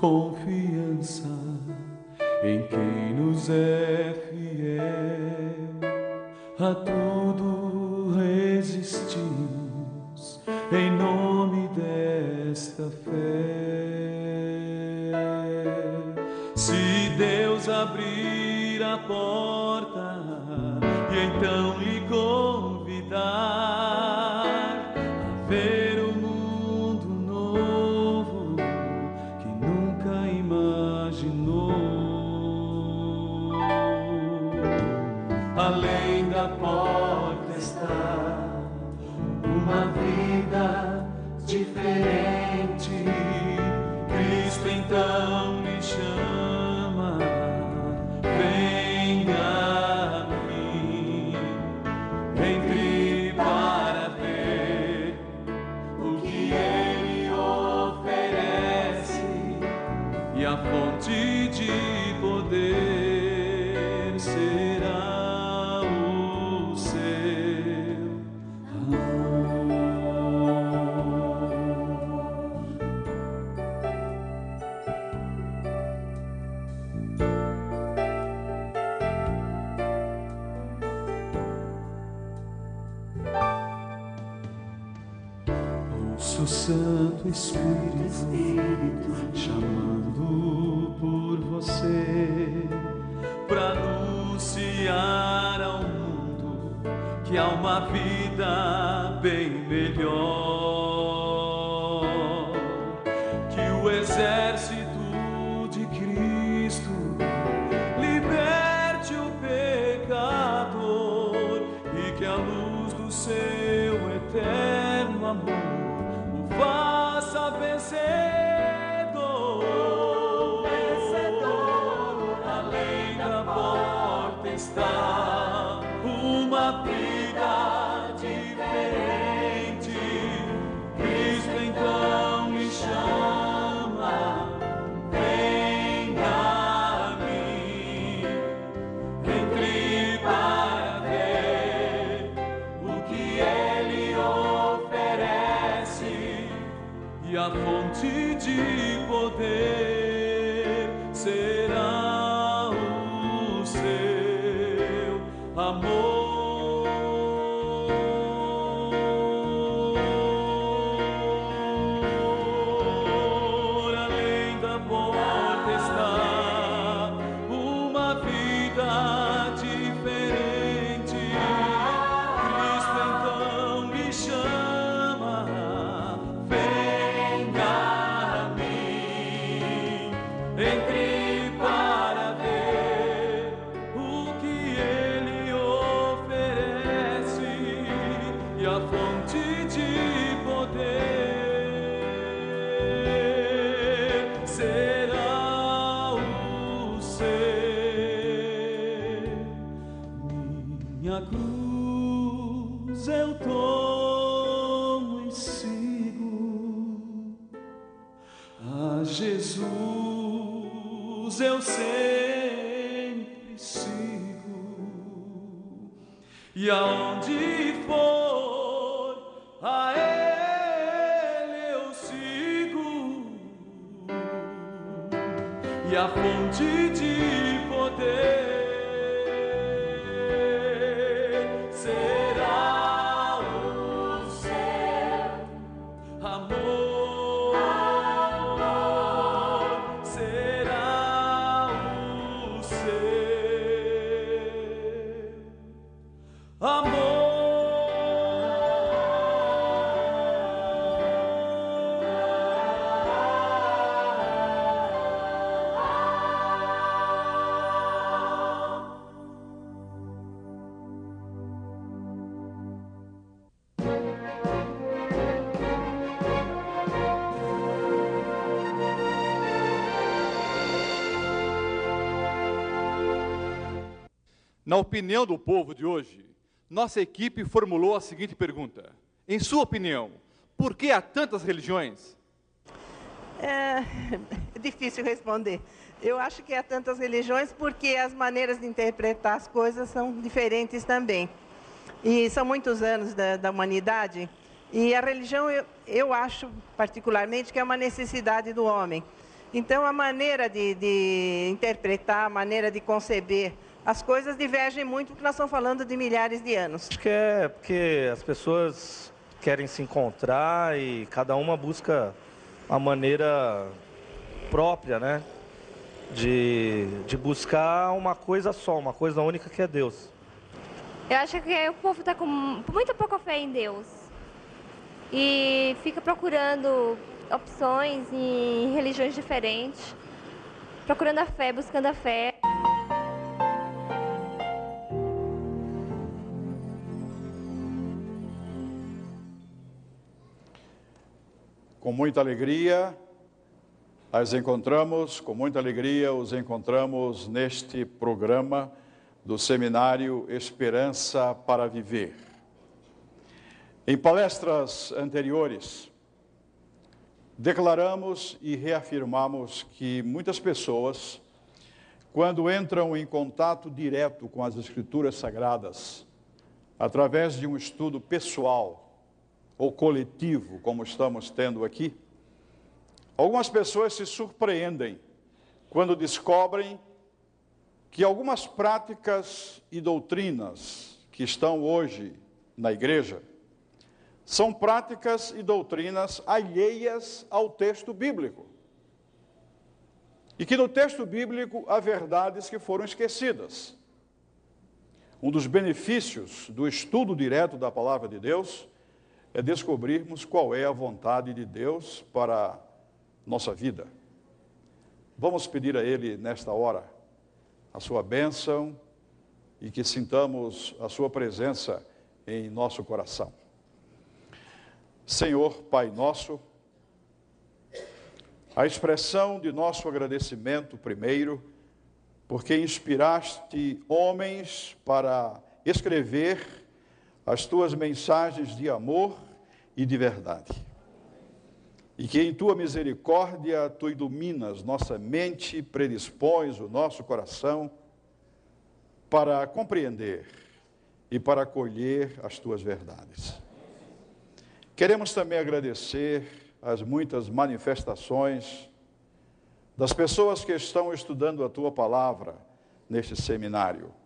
confiança em quem nos é fiel. A tudo resistimos em nome desta fé. Se Deus abrir a porta, Minha cruz eu tomo e sigo a Jesus eu sempre sigo. E aonde for a Ele eu sigo. E a fonte de opinião do povo de hoje, nossa equipe formulou a seguinte pergunta: Em sua opinião, por que há tantas religiões? É difícil responder. Eu acho que há tantas religiões porque as maneiras de interpretar as coisas são diferentes também. E são muitos anos da, da humanidade. E a religião, eu, eu acho particularmente que é uma necessidade do homem. Então, a maneira de, de interpretar, a maneira de conceber as coisas divergem muito, porque nós estamos falando de milhares de anos. Acho que é porque as pessoas querem se encontrar e cada uma busca a maneira própria, né? De, de buscar uma coisa só, uma coisa única que é Deus. Eu acho que o povo está com muita pouca fé em Deus. E fica procurando opções em religiões diferentes, procurando a fé, buscando a fé. Com muita alegria, as encontramos, com muita alegria, os encontramos neste programa do seminário Esperança para Viver. Em palestras anteriores, declaramos e reafirmamos que muitas pessoas, quando entram em contato direto com as Escrituras Sagradas, através de um estudo pessoal ou coletivo, como estamos tendo aqui, algumas pessoas se surpreendem quando descobrem que algumas práticas e doutrinas que estão hoje na igreja são práticas e doutrinas alheias ao texto bíblico. E que no texto bíblico há verdades que foram esquecidas. Um dos benefícios do estudo direto da palavra de Deus é descobrirmos qual é a vontade de Deus para nossa vida. Vamos pedir a Ele nesta hora a sua bênção e que sintamos a sua presença em nosso coração. Senhor, Pai nosso, a expressão de nosso agradecimento, primeiro, porque inspiraste homens para escrever as tuas mensagens de amor e de verdade. E que em tua misericórdia tu iluminas nossa mente, predispões o nosso coração para compreender e para acolher as tuas verdades. Queremos também agradecer as muitas manifestações das pessoas que estão estudando a tua palavra neste seminário.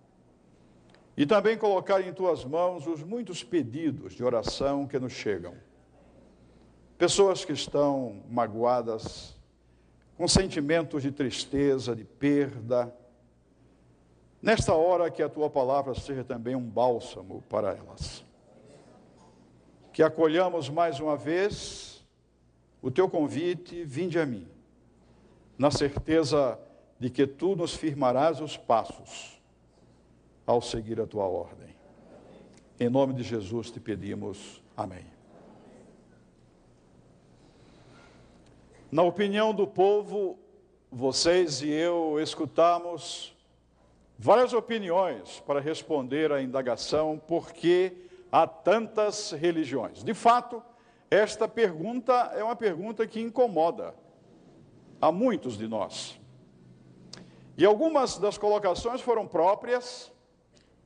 E também colocar em tuas mãos os muitos pedidos de oração que nos chegam Pessoas que estão magoadas, com sentimentos de tristeza, de perda. Nesta hora, que a tua palavra seja também um bálsamo para elas. Que acolhamos mais uma vez o teu convite, vinde a mim, na certeza de que tu nos firmarás os passos ao seguir a tua ordem. Em nome de Jesus te pedimos. Amém. Na opinião do povo, vocês e eu escutamos várias opiniões para responder à indagação por que há tantas religiões. De fato, esta pergunta é uma pergunta que incomoda a muitos de nós. E algumas das colocações foram próprias,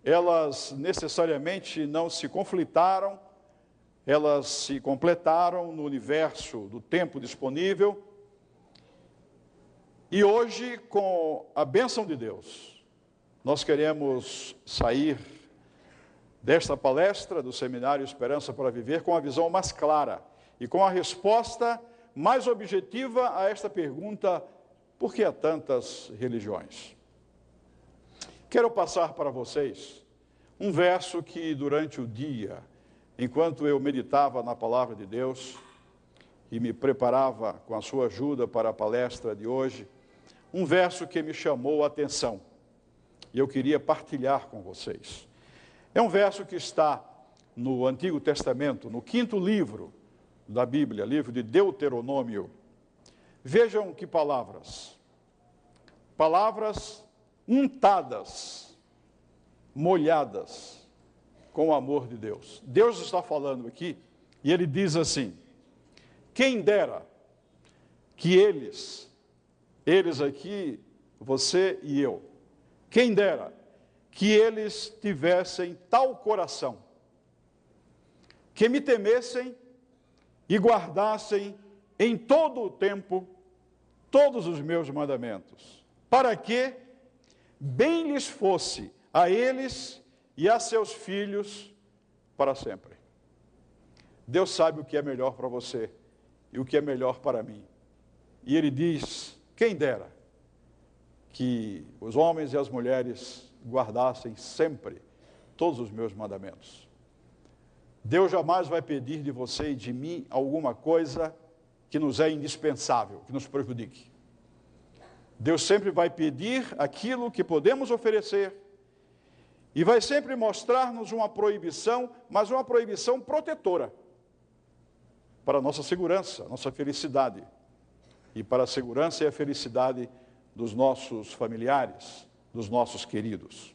elas necessariamente não se conflitaram elas se completaram no universo do tempo disponível. E hoje, com a bênção de Deus, nós queremos sair desta palestra do Seminário Esperança para Viver com a visão mais clara e com a resposta mais objetiva a esta pergunta: por que há tantas religiões? Quero passar para vocês um verso que durante o dia Enquanto eu meditava na palavra de Deus e me preparava com a sua ajuda para a palestra de hoje, um verso que me chamou a atenção e eu queria partilhar com vocês. É um verso que está no Antigo Testamento, no quinto livro da Bíblia, livro de Deuteronômio. Vejam que palavras. Palavras untadas, molhadas com o amor de Deus. Deus está falando aqui e ele diz assim: quem dera que eles, eles aqui, você e eu, quem dera que eles tivessem tal coração, que me temessem e guardassem em todo o tempo todos os meus mandamentos, para que bem lhes fosse a eles e a seus filhos para sempre. Deus sabe o que é melhor para você e o que é melhor para mim. E Ele diz: quem dera que os homens e as mulheres guardassem sempre todos os meus mandamentos. Deus jamais vai pedir de você e de mim alguma coisa que nos é indispensável, que nos prejudique. Deus sempre vai pedir aquilo que podemos oferecer e vai sempre mostrar-nos uma proibição, mas uma proibição protetora para a nossa segurança, nossa felicidade e para a segurança e a felicidade dos nossos familiares, dos nossos queridos.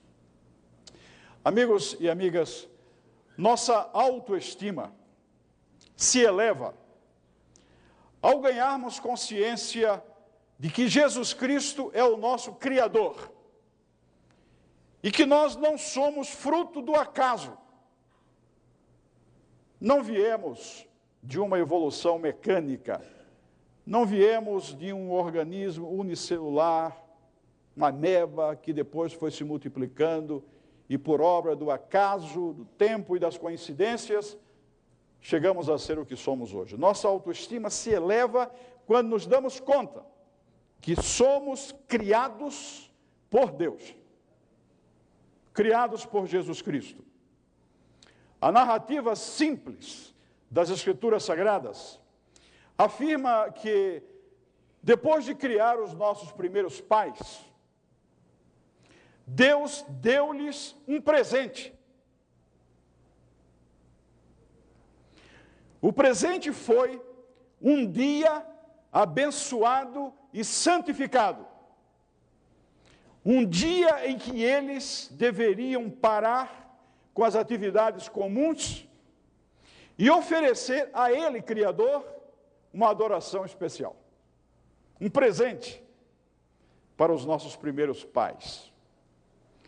Amigos e amigas, nossa autoestima se eleva ao ganharmos consciência de que Jesus Cristo é o nosso Criador e que nós não somos fruto do acaso. Não viemos de uma evolução mecânica, não viemos de um organismo unicelular, uma neva que depois foi se multiplicando e por obra do acaso, do tempo e das coincidências, chegamos a ser o que somos hoje. Nossa autoestima se eleva quando nos damos conta que somos criados por Deus, criados por Jesus Cristo. A narrativa simples das Escrituras Sagradas afirma que, depois de criar os nossos primeiros pais, Deus deu-lhes um presente. O presente foi um dia abençoado e santificado. Um dia em que eles deveriam parar com as atividades comuns e oferecer a Ele, Criador, uma adoração especial. Um presente para os nossos primeiros pais.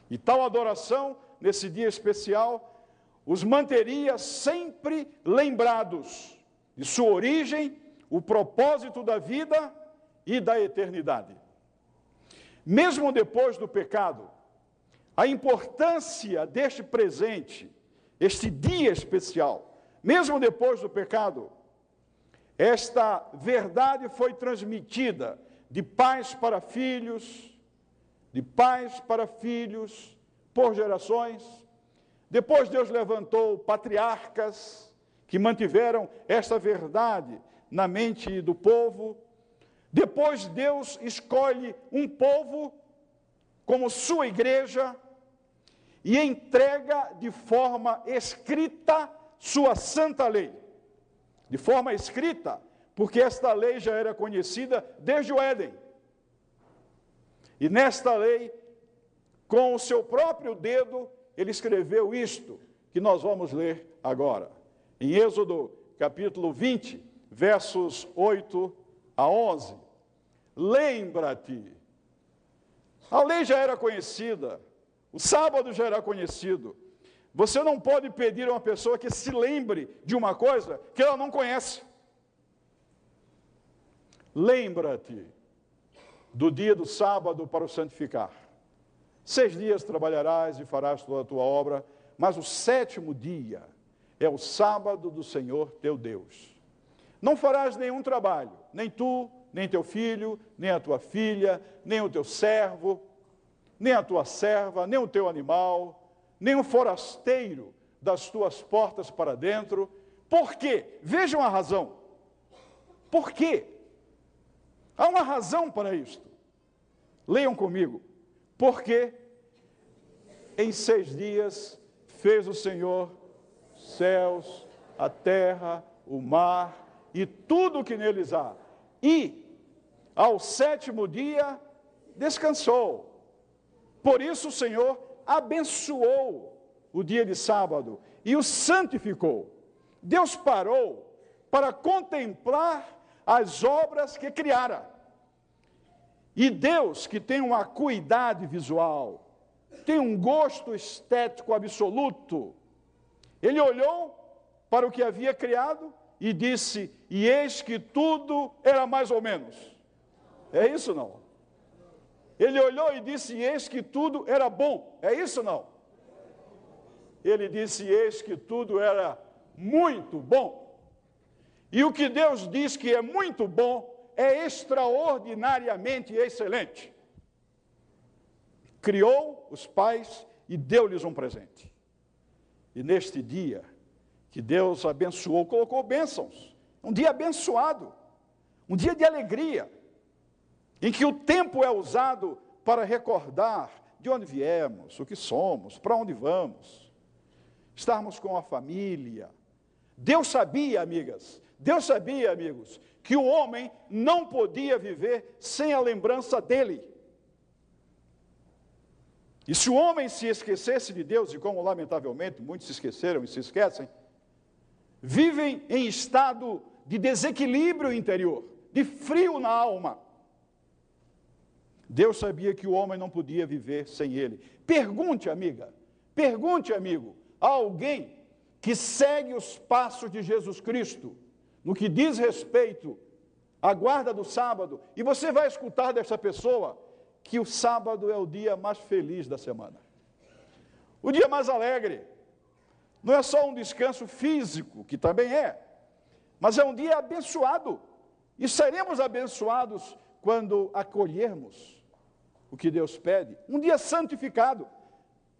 E tal adoração, nesse dia especial, os manteria sempre lembrados de sua origem, o propósito da vida e da eternidade. Mesmo depois do pecado, a importância deste presente, este dia especial, mesmo depois do pecado, esta verdade foi transmitida de pais para filhos, de pais para filhos, por gerações. Depois Deus levantou patriarcas que mantiveram esta verdade na mente do povo. Depois Deus escolhe um povo como sua igreja e entrega de forma escrita sua santa lei. De forma escrita, porque esta lei já era conhecida desde o Éden. E nesta lei, com o seu próprio dedo, ele escreveu isto que nós vamos ler agora. Em Êxodo capítulo 20, versos 8 a 11. Lembra-te. A lei já era conhecida, o sábado já era conhecido. Você não pode pedir a uma pessoa que se lembre de uma coisa que ela não conhece. Lembra-te do dia do sábado para o santificar. Seis dias trabalharás e farás toda a tua obra, mas o sétimo dia é o sábado do Senhor teu Deus. Não farás nenhum trabalho, nem tu, nem teu filho, nem a tua filha, nem o teu servo, nem a tua serva, nem o teu animal, nem o forasteiro das tuas portas para dentro. Por quê? Vejam a razão. Por quê? Há uma razão para isto. Leiam comigo. Porque em seis dias fez o Senhor céus, a terra, o mar e tudo o que neles há. E ao sétimo dia descansou. Por isso o Senhor abençoou o dia de sábado e o santificou. Deus parou para contemplar as obras que criara. E Deus, que tem uma acuidade visual, tem um gosto estético absoluto, ele olhou para o que havia criado e disse: E eis que tudo era mais ou menos. É isso não? Ele olhou e disse: Eis que tudo era bom. É isso não? Ele disse: Eis que tudo era muito bom. E o que Deus diz que é muito bom é extraordinariamente excelente. Criou os pais e deu-lhes um presente. E neste dia que Deus abençoou, colocou bênçãos. Um dia abençoado, um dia de alegria, em que o tempo é usado para recordar de onde viemos, o que somos, para onde vamos, estarmos com a família. Deus sabia, amigas, Deus sabia, amigos, que o homem não podia viver sem a lembrança dele. E se o homem se esquecesse de Deus, e como lamentavelmente muitos se esqueceram e se esquecem, vivem em estado de desequilíbrio interior, de frio na alma. Deus sabia que o homem não podia viver sem ele. Pergunte, amiga, pergunte, amigo, a alguém que segue os passos de Jesus Cristo no que diz respeito à guarda do sábado, e você vai escutar dessa pessoa que o sábado é o dia mais feliz da semana. O dia mais alegre. Não é só um descanso físico, que também é, mas é um dia abençoado. E seremos abençoados quando acolhermos o que Deus pede. Um dia santificado.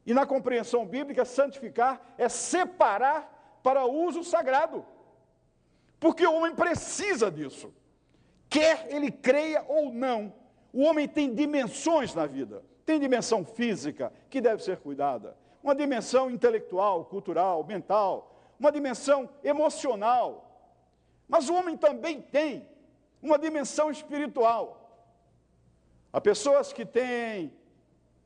E na compreensão bíblica, santificar é separar para uso sagrado. Porque o homem precisa disso. Quer ele creia ou não, o homem tem dimensões na vida. Tem dimensão física, que deve ser cuidada. Uma dimensão intelectual, cultural, mental. Uma dimensão emocional. Mas o homem também tem uma dimensão espiritual. Há pessoas que têm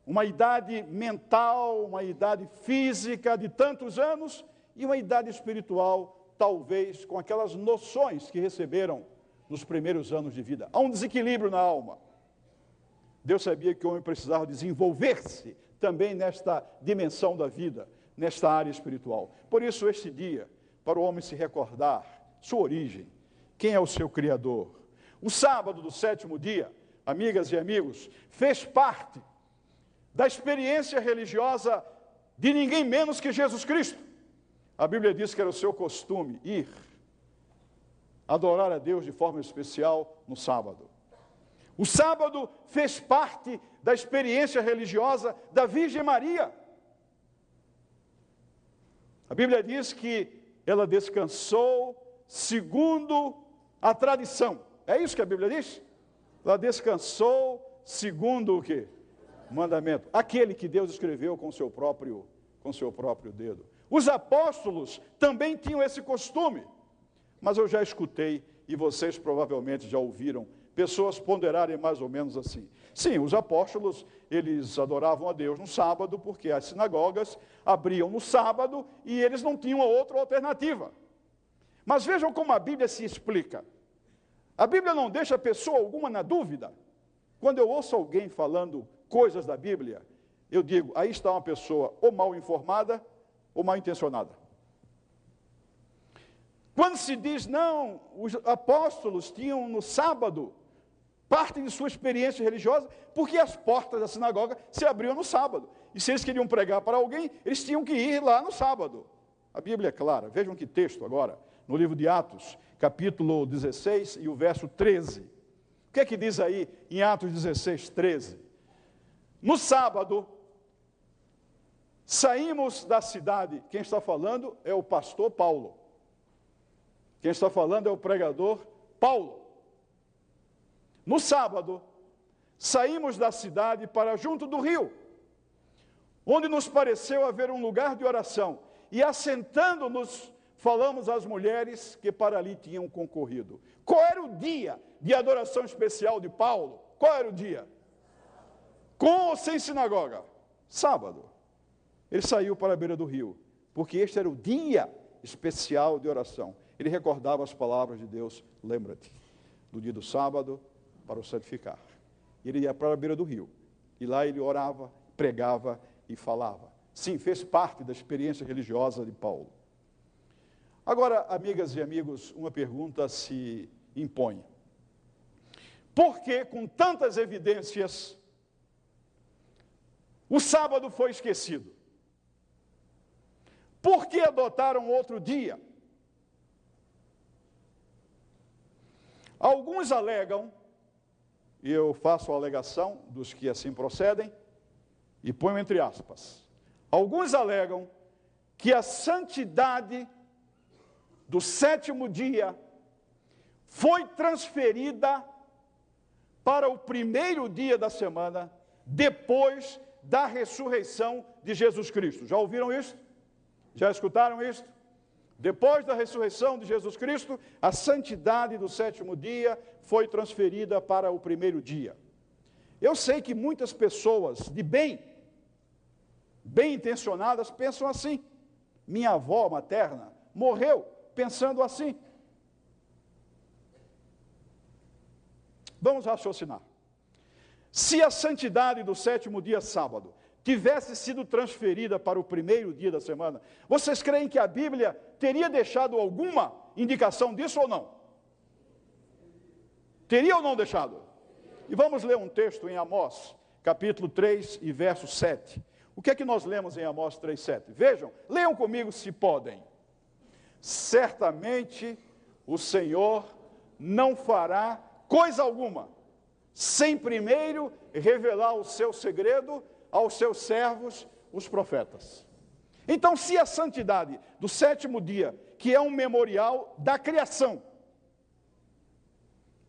uma idade mental, uma idade física de tantos anos e uma idade espiritual talvez com aquelas noções que receberam nos primeiros anos de vida. Há um desequilíbrio na alma. Deus sabia que o homem precisava desenvolver-se também nesta dimensão da vida, nesta área espiritual. Por isso, este dia, para o homem se recordar sua origem, quem é o seu Criador. O sábado do sétimo dia, amigas e amigos, fez parte da experiência religiosa de ninguém menos que Jesus Cristo. A Bíblia diz que era o seu costume ir adorar a Deus de forma especial no sábado. O sábado fez parte da experiência religiosa da Virgem Maria. A Bíblia diz que ela descansou segundo a tradição. É isso que a Bíblia diz? Ela descansou segundo o que? Mandamento. Aquele que Deus escreveu com seu próprio, com seu próprio dedo. Os apóstolos também tinham esse costume, mas eu já escutei, e vocês provavelmente já ouviram, pessoas ponderarem mais ou menos assim. Sim, os apóstolos, eles adoravam a Deus no sábado, porque as sinagogas abriam no sábado e eles não tinham outra alternativa. Mas vejam como a Bíblia se explica. A Bíblia não deixa pessoa alguma na dúvida. Quando eu ouço alguém falando coisas da Bíblia, eu digo, aí está uma pessoa ou mal informada ou mal intencionada. Quando se diz, não, os apóstolos tinham no sábado parte de sua experiência religiosa, porque as portas da sinagoga se abriam no sábado. E se eles queriam pregar para alguém, eles tinham que ir lá no sábado. A Bíblia é clara. Vejam que texto agora, no livro de Atos, capítulo 16 e o verso 13. O que é que diz aí em Atos 16, 13? No sábado, Saímos da cidade, quem está falando é o pastor Paulo. Quem está falando é o pregador Paulo. No sábado, saímos da cidade para junto do rio, onde nos pareceu haver um lugar de oração, e assentando-nos, falamos às mulheres que para ali tinham concorrido. Qual era o dia de adoração especial de Paulo? Qual era o dia? Com ou sem sinagoga? Sábado. Ele saiu para a beira do rio, porque este era o dia especial de oração. Ele recordava as palavras de Deus, lembra-te, do dia do sábado para o santificar. Ele ia para a beira do rio, e lá ele orava, pregava e falava. Sim, fez parte da experiência religiosa de Paulo. Agora, amigas e amigos, uma pergunta se impõe. por que, com tantas evidências, o sábado foi esquecido? Por que adotaram outro dia? Alguns alegam, eu faço a alegação dos que assim procedem, e ponho entre aspas. Alguns alegam que a santidade do sétimo dia foi transferida para o primeiro dia da semana, depois da ressurreição de Jesus Cristo. Já ouviram isso? Já escutaram isso? Depois da ressurreição de Jesus Cristo, a santidade do sétimo dia foi transferida para o primeiro dia. Eu sei que muitas pessoas de bem, bem intencionadas, pensam assim. Minha avó materna morreu pensando assim. Vamos raciocinar. Se a santidade do sétimo dia sábado tivesse sido transferida para o primeiro dia da semana, vocês creem que a Bíblia teria deixado alguma indicação disso ou não? Teria ou não deixado? E vamos ler um texto em Amós, capítulo 3 e verso 7. O que é que nós lemos em Amós 3, 7? Vejam, leiam comigo se podem. Certamente o Senhor não fará coisa alguma, sem primeiro revelar o seu segredo aos seus servos, os profetas. Então, se a santidade do sétimo dia, que é um memorial da criação,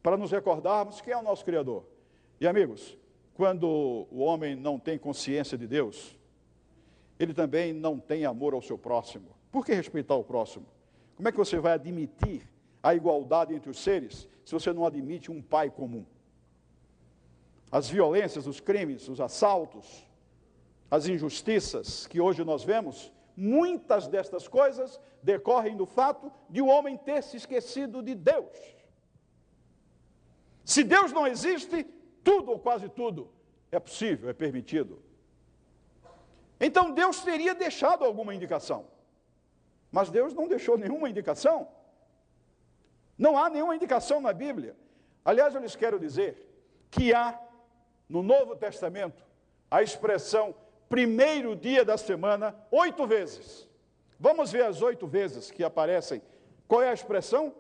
para nos recordarmos quem é o nosso Criador. E amigos, quando o homem não tem consciência de Deus, ele também não tem amor ao seu próximo. Por que respeitar o próximo? Como é que você vai admitir a igualdade entre os seres se você não admite um pai comum? As violências, os crimes, os assaltos, as injustiças que hoje nós vemos, muitas destas coisas decorrem do fato de o homem ter se esquecido de Deus. Se Deus não existe, tudo ou quase tudo é possível, é permitido. Então Deus teria deixado alguma indicação. Mas Deus não deixou nenhuma indicação. Não há nenhuma indicação na Bíblia. Aliás, eu lhes quero dizer que há no Novo Testamento a expressão primeiro dia da semana oito vezes. Vamos ver as oito vezes que aparecem. Qual é a expressão?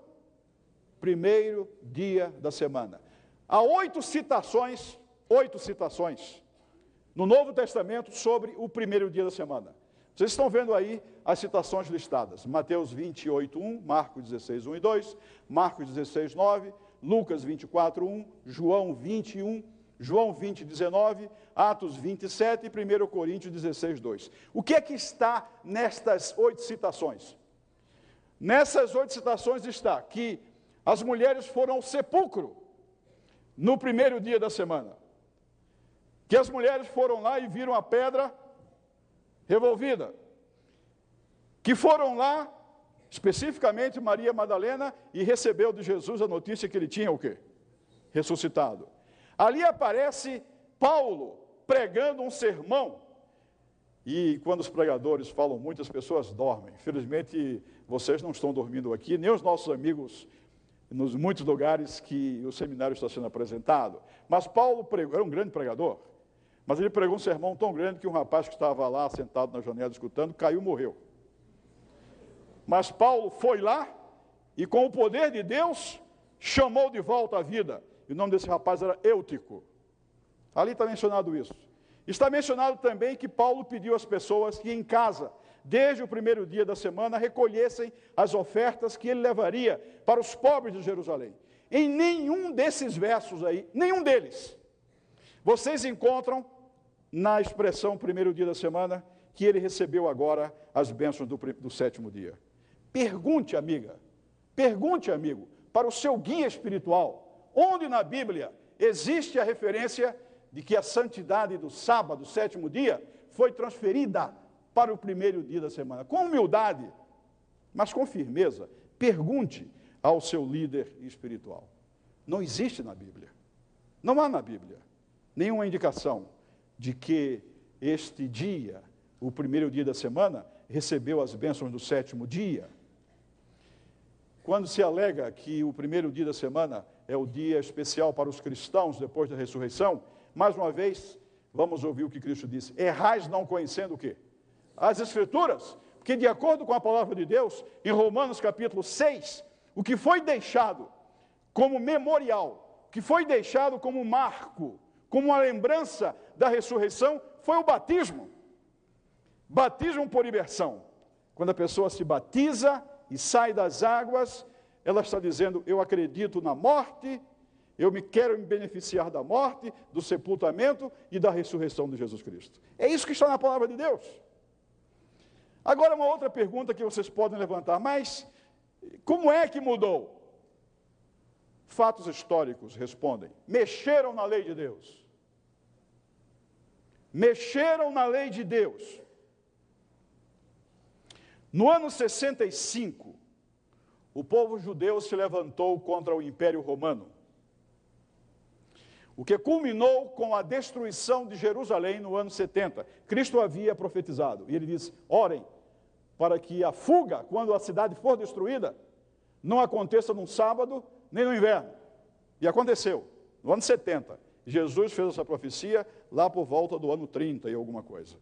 Primeiro dia da semana. Há oito citações, oito citações no Novo Testamento sobre o primeiro dia da semana. Vocês estão vendo aí as citações listadas: Mateus 28, 1, Marcos 16, 1 e 2, Marcos 16, 9, Lucas 24, 1, João 21, João 20, 19, Atos 27 e 1 Coríntios 16, 2. O que é que está nestas oito citações? Nessas oito citações está que as mulheres foram ao sepulcro no primeiro dia da semana. Que as mulheres foram lá e viram a pedra revolvida. Que foram lá, especificamente Maria Madalena, e recebeu de Jesus a notícia que ele tinha o quê? Ressuscitado. Ali aparece Paulo pregando um sermão. E quando os pregadores falam muito, as pessoas dormem. Infelizmente, vocês não estão dormindo aqui, nem os nossos amigos nos muitos lugares que o seminário está sendo apresentado. Mas Paulo pregou, era um grande pregador. Mas ele pregou um sermão tão grande que um rapaz que estava lá sentado na janela escutando caiu e morreu. Mas Paulo foi lá e, com o poder de Deus, chamou de volta a vida. E o nome desse rapaz era Eutico. Ali está mencionado isso. Está mencionado também que Paulo pediu às pessoas que em casa, desde o primeiro dia da semana, recolhessem as ofertas que ele levaria para os pobres de Jerusalém. Em nenhum desses versos aí, nenhum deles, vocês encontram na expressão primeiro dia da semana, que ele recebeu agora as bênçãos do, do sétimo dia. Pergunte, amiga, pergunte, amigo, para o seu guia espiritual, onde na Bíblia existe a referência de que a santidade do sábado, sétimo dia, foi transferida para o primeiro dia da semana. Com humildade, mas com firmeza, pergunte ao seu líder espiritual. Não existe na Bíblia. Não há na Bíblia nenhuma indicação de que este dia, o primeiro dia da semana, recebeu as bênçãos do sétimo dia. Quando se alega que o primeiro dia da semana é o dia especial para os cristãos depois da ressurreição. Mais uma vez, vamos ouvir o que Cristo disse: Errais não conhecendo o quê? As Escrituras. Porque, de acordo com a palavra de Deus, em Romanos capítulo 6, o que foi deixado como memorial, que foi deixado como marco, como uma lembrança da ressurreição, foi o batismo. Batismo por imersão. Quando a pessoa se batiza e sai das águas, ela está dizendo: Eu acredito na morte, eu me quero me beneficiar da morte, do sepultamento e da ressurreição de Jesus Cristo. É isso que está na palavra de Deus. Agora, uma outra pergunta que vocês podem levantar, mas como é que mudou? Fatos históricos respondem: mexeram na lei de Deus. Mexeram na lei de Deus. No ano 65, o povo judeu se levantou contra o Império Romano, o que culminou com a destruição de Jerusalém no ano 70. Cristo havia profetizado, e ele disse: orem para que a fuga, quando a cidade for destruída, não aconteça num sábado nem no inverno. E aconteceu, no ano 70. Jesus fez essa profecia lá por volta do ano 30 e alguma coisa.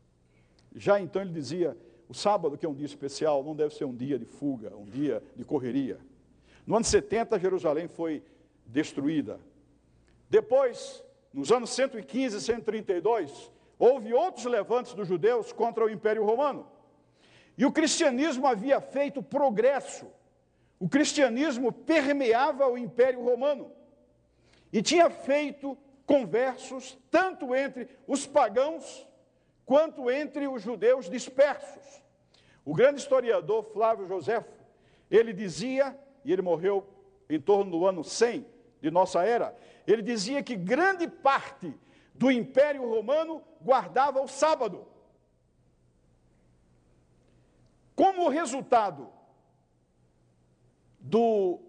Já então ele dizia: o sábado, que é um dia especial, não deve ser um dia de fuga, um dia de correria. No ano 70, Jerusalém foi destruída. Depois, nos anos 115 e 132, houve outros levantes dos judeus contra o Império Romano. E o cristianismo havia feito progresso. O cristianismo permeava o Império Romano. E tinha feito conversos tanto entre os pagãos quanto entre os judeus dispersos. O grande historiador Flávio Joséfo, ele dizia, e ele morreu em torno do ano 100 de nossa era, ele dizia que grande parte do Império Romano guardava o sábado. Como resultado do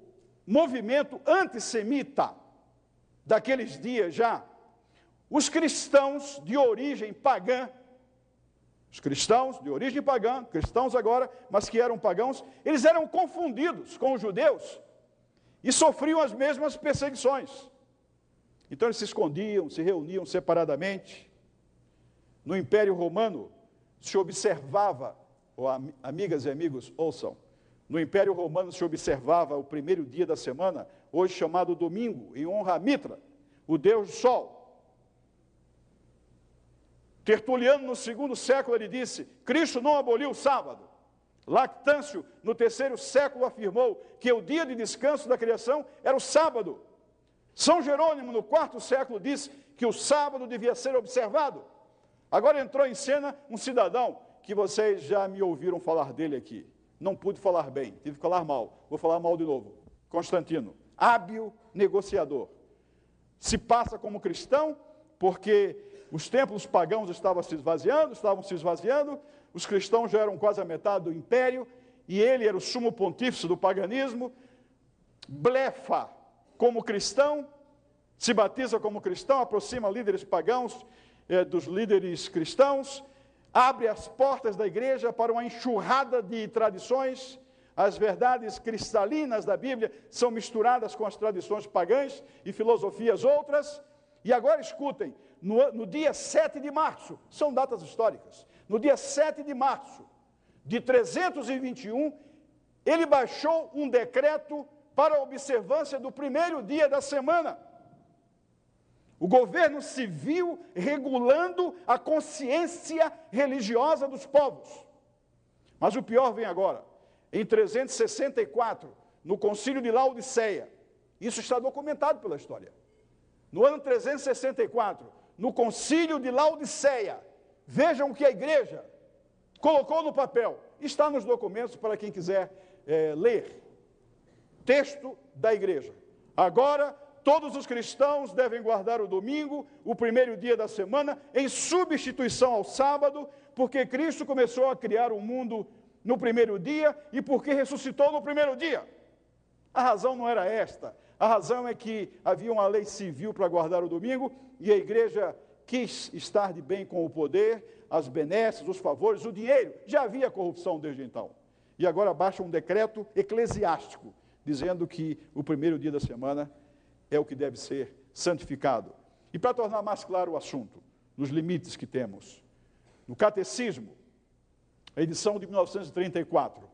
movimento antissemita daqueles dias já, os cristãos de origem pagã os cristãos de origem pagã, cristãos agora, mas que eram pagãos, eles eram confundidos com os judeus e sofriam as mesmas perseguições. Então eles se escondiam, se reuniam separadamente. No Império Romano se observava, oh, amigas e amigos, ouçam, no Império Romano se observava o primeiro dia da semana, hoje chamado domingo, em honra a Mitra, o deus do sol. Tertuliano, no segundo século, ele disse: Cristo não aboliu o sábado. Lactâncio, no terceiro século, afirmou que o dia de descanso da criação era o sábado. São Jerônimo, no quarto século, disse que o sábado devia ser observado. Agora entrou em cena um cidadão que vocês já me ouviram falar dele aqui. Não pude falar bem, tive que falar mal. Vou falar mal de novo. Constantino, hábil negociador. Se passa como cristão porque os templos pagãos estavam se esvaziando, estavam se esvaziando, os cristãos já eram quase a metade do império, e ele era o sumo pontífice do paganismo, blefa como cristão, se batiza como cristão, aproxima líderes pagãos eh, dos líderes cristãos, abre as portas da igreja para uma enxurrada de tradições, as verdades cristalinas da Bíblia são misturadas com as tradições pagãs e filosofias outras. E agora escutem: no, no dia 7 de março, são datas históricas, no dia 7 de março de 321, ele baixou um decreto para a observância do primeiro dia da semana. O governo civil regulando a consciência religiosa dos povos. Mas o pior vem agora. Em 364, no concílio de Laodiceia, isso está documentado pela história. No ano 364, no concílio de Laodiceia. Vejam o que a igreja colocou no papel. Está nos documentos para quem quiser é, ler. Texto da igreja. Agora, todos os cristãos devem guardar o domingo, o primeiro dia da semana, em substituição ao sábado, porque Cristo começou a criar o mundo no primeiro dia e porque ressuscitou no primeiro dia. A razão não era esta. A razão é que havia uma lei civil para guardar o domingo e a igreja quis estar de bem com o poder, as benesses, os favores, o dinheiro. Já havia corrupção desde então. E agora baixa um decreto eclesiástico dizendo que o primeiro dia da semana é o que deve ser santificado. E para tornar mais claro o assunto, nos limites que temos, no Catecismo, a edição de 1934,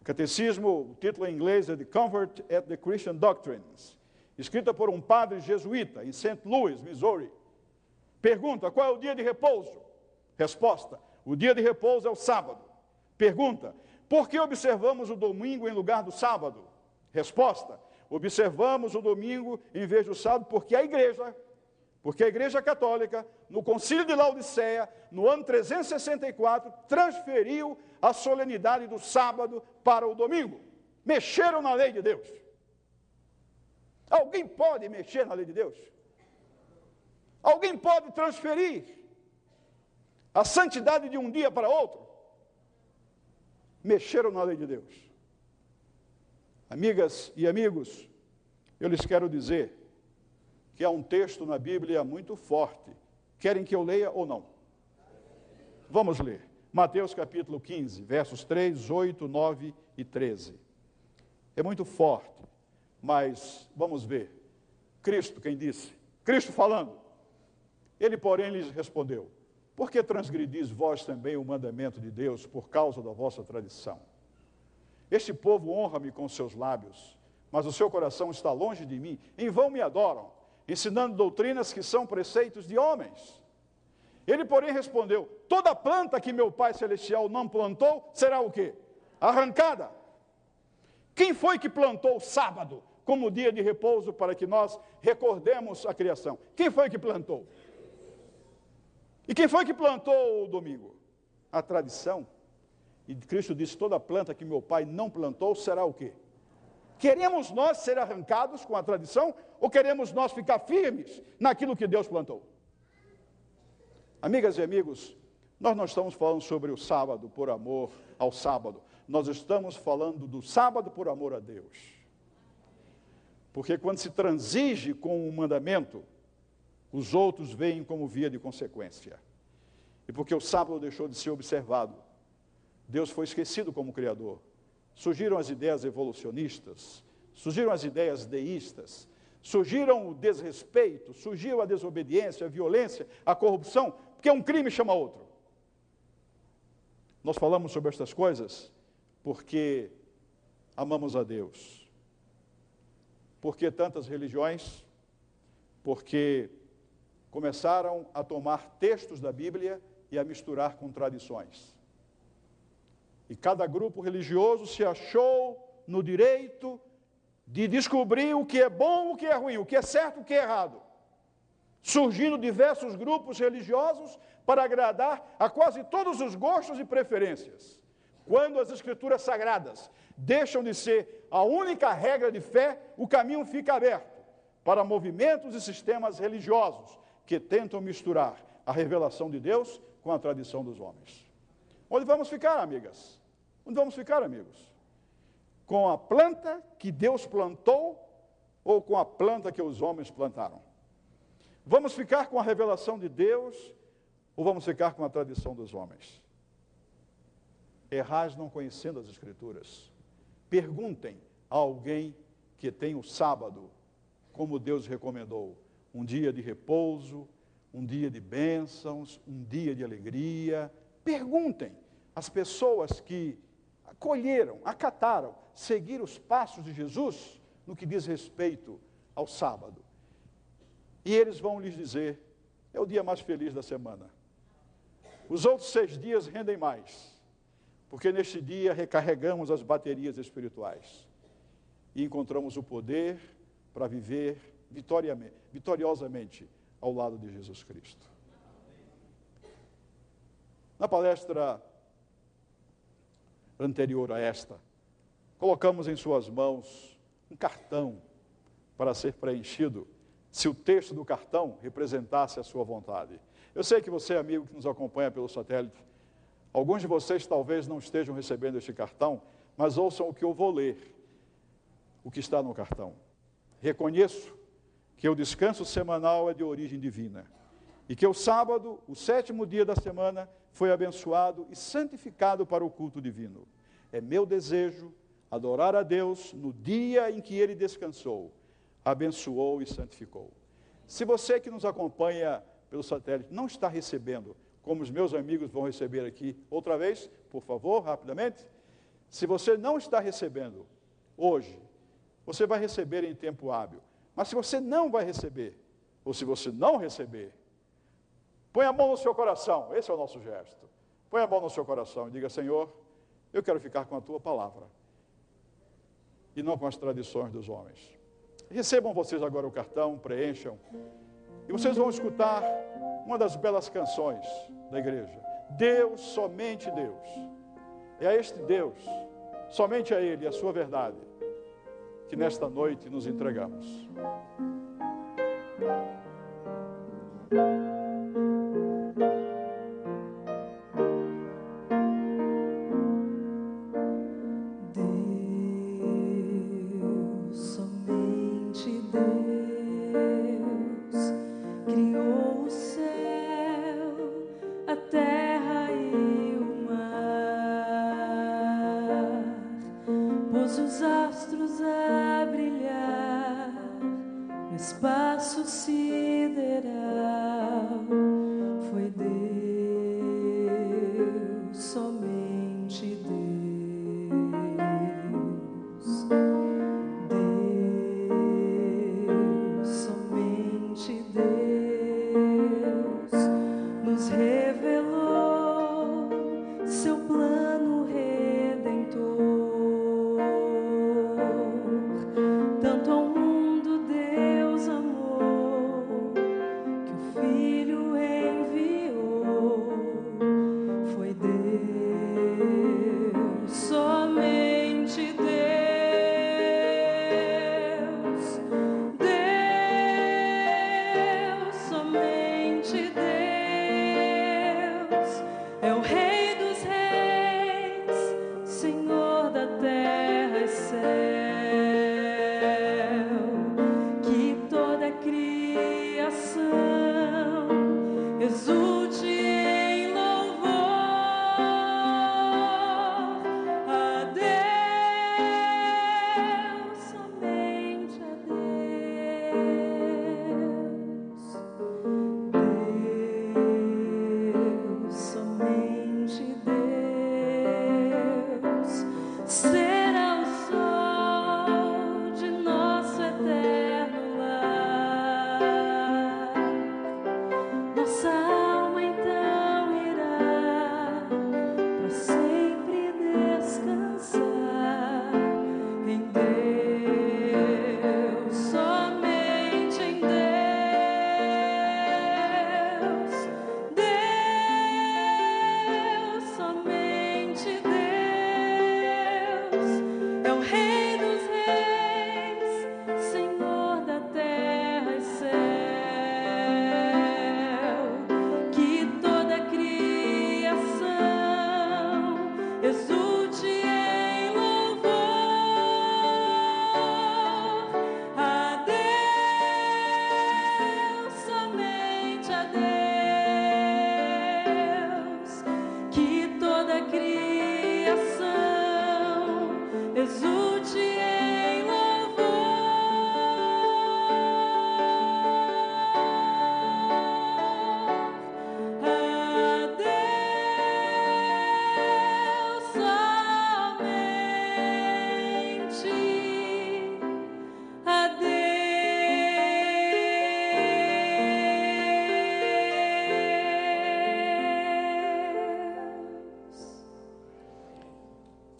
o Catecismo, o título em inglês é The Comfort at the Christian Doctrines, escrita por um padre jesuíta em St. Louis, Missouri. Pergunta: qual é o dia de repouso? Resposta: o dia de repouso é o sábado. Pergunta: por que observamos o domingo em lugar do sábado? Resposta: observamos o domingo em vez do sábado porque a igreja, porque a igreja católica, no concílio de Laodiceia, no ano 364, transferiu a solenidade do sábado para o domingo. Mexeram na lei de Deus. Alguém pode mexer na lei de Deus? Alguém pode transferir a santidade de um dia para outro? Mexeram na lei de Deus. Amigas e amigos, eu lhes quero dizer que há um texto na Bíblia muito forte. Querem que eu leia ou não? Vamos ler. Mateus capítulo 15, versos 3, 8, 9 e 13. É muito forte, mas vamos ver. Cristo, quem disse? Cristo falando. Ele, porém, lhes respondeu: Por que transgredis vós também o mandamento de Deus por causa da vossa tradição? Este povo honra-me com seus lábios, mas o seu coração está longe de mim. Em vão me adoram, ensinando doutrinas que são preceitos de homens. Ele, porém, respondeu: Toda planta que meu Pai Celestial não plantou será o quê? Arrancada. Quem foi que plantou o sábado como dia de repouso para que nós recordemos a criação? Quem foi que plantou? E quem foi que plantou o domingo? A tradição. E Cristo disse: toda planta que meu pai não plantou será o quê? Queremos nós ser arrancados com a tradição ou queremos nós ficar firmes naquilo que Deus plantou? Amigas e amigos, nós não estamos falando sobre o sábado por amor ao sábado, nós estamos falando do sábado por amor a Deus. Porque quando se transige com o mandamento, os outros veem como via de consequência. E porque o sábado deixou de ser observado, Deus foi esquecido como Criador. Surgiram as ideias evolucionistas, surgiram as ideias deístas, surgiram o desrespeito, surgiu a desobediência, a violência, a corrupção, porque um crime chama outro. Nós falamos sobre estas coisas porque amamos a Deus. Porque tantas religiões? Porque começaram a tomar textos da Bíblia e a misturar com tradições. E cada grupo religioso se achou no direito de descobrir o que é bom, o que é ruim, o que é certo, o que é errado surgindo diversos grupos religiosos para agradar a quase todos os gostos e preferências. Quando as escrituras sagradas deixam de ser a única regra de fé, o caminho fica aberto para movimentos e sistemas religiosos que tentam misturar a revelação de Deus com a tradição dos homens. Onde vamos ficar, amigas? Onde vamos ficar, amigos? Com a planta que Deus plantou ou com a planta que os homens plantaram? Vamos ficar com a revelação de Deus ou vamos ficar com a tradição dos homens? Errais não conhecendo as Escrituras. Perguntem a alguém que tem o sábado, como Deus recomendou, um dia de repouso, um dia de bênçãos, um dia de alegria. Perguntem às pessoas que acolheram, acataram, seguiram os passos de Jesus no que diz respeito ao sábado. E eles vão lhes dizer: é o dia mais feliz da semana. Os outros seis dias rendem mais, porque neste dia recarregamos as baterias espirituais e encontramos o poder para viver vitoriosamente ao lado de Jesus Cristo. Na palestra anterior a esta, colocamos em suas mãos um cartão para ser preenchido se o texto do cartão representasse a sua vontade. Eu sei que você, amigo que nos acompanha pelo satélite, alguns de vocês talvez não estejam recebendo este cartão, mas ouçam o que eu vou ler, o que está no cartão. Reconheço que o descanso semanal é de origem divina e que o sábado, o sétimo dia da semana, foi abençoado e santificado para o culto divino. É meu desejo adorar a Deus no dia em que ele descansou abençoou e santificou. Se você que nos acompanha pelo satélite não está recebendo, como os meus amigos vão receber aqui outra vez, por favor, rapidamente. Se você não está recebendo hoje, você vai receber em tempo hábil. Mas se você não vai receber, ou se você não receber, põe a mão no seu coração, esse é o nosso gesto. Põe a mão no seu coração e diga: Senhor, eu quero ficar com a tua palavra e não com as tradições dos homens. Recebam vocês agora o cartão, preencham, e vocês vão escutar uma das belas canções da igreja. Deus, somente Deus. É a este Deus, somente a Ele, a sua verdade, que nesta noite nos entregamos.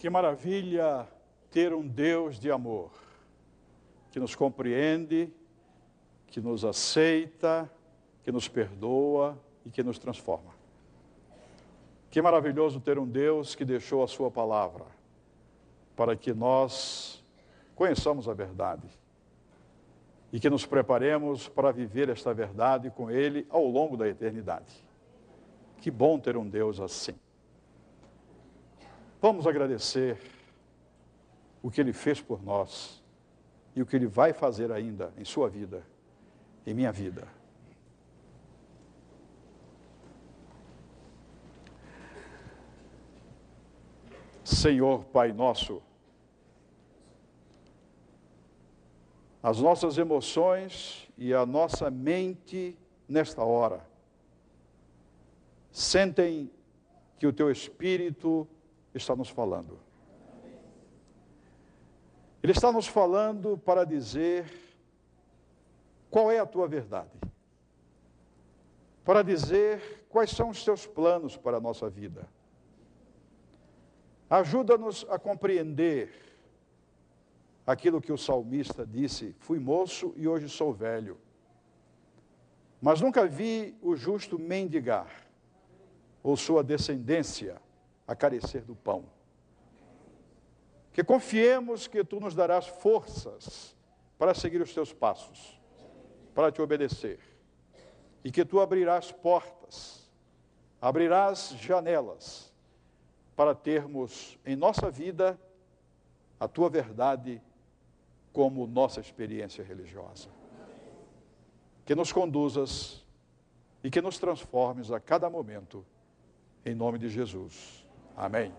Que maravilha ter um Deus de amor, que nos compreende, que nos aceita, que nos perdoa e que nos transforma. Que maravilhoso ter um Deus que deixou a Sua palavra para que nós conheçamos a verdade e que nos preparemos para viver esta verdade com Ele ao longo da eternidade. Que bom ter um Deus assim. Vamos agradecer o que Ele fez por nós e o que Ele vai fazer ainda em sua vida, em minha vida. Senhor Pai nosso, as nossas emoções e a nossa mente nesta hora sentem que o teu Espírito está nos falando. Ele está nos falando para dizer qual é a tua verdade, para dizer quais são os teus planos para a nossa vida. Ajuda-nos a compreender aquilo que o salmista disse: Fui moço e hoje sou velho. Mas nunca vi o justo mendigar, ou sua descendência a carecer do pão. Que confiemos que tu nos darás forças para seguir os teus passos, para te obedecer, e que tu abrirás portas, abrirás janelas, para termos em nossa vida a tua verdade como nossa experiência religiosa. Que nos conduzas e que nos transformes a cada momento, em nome de Jesus. Amém.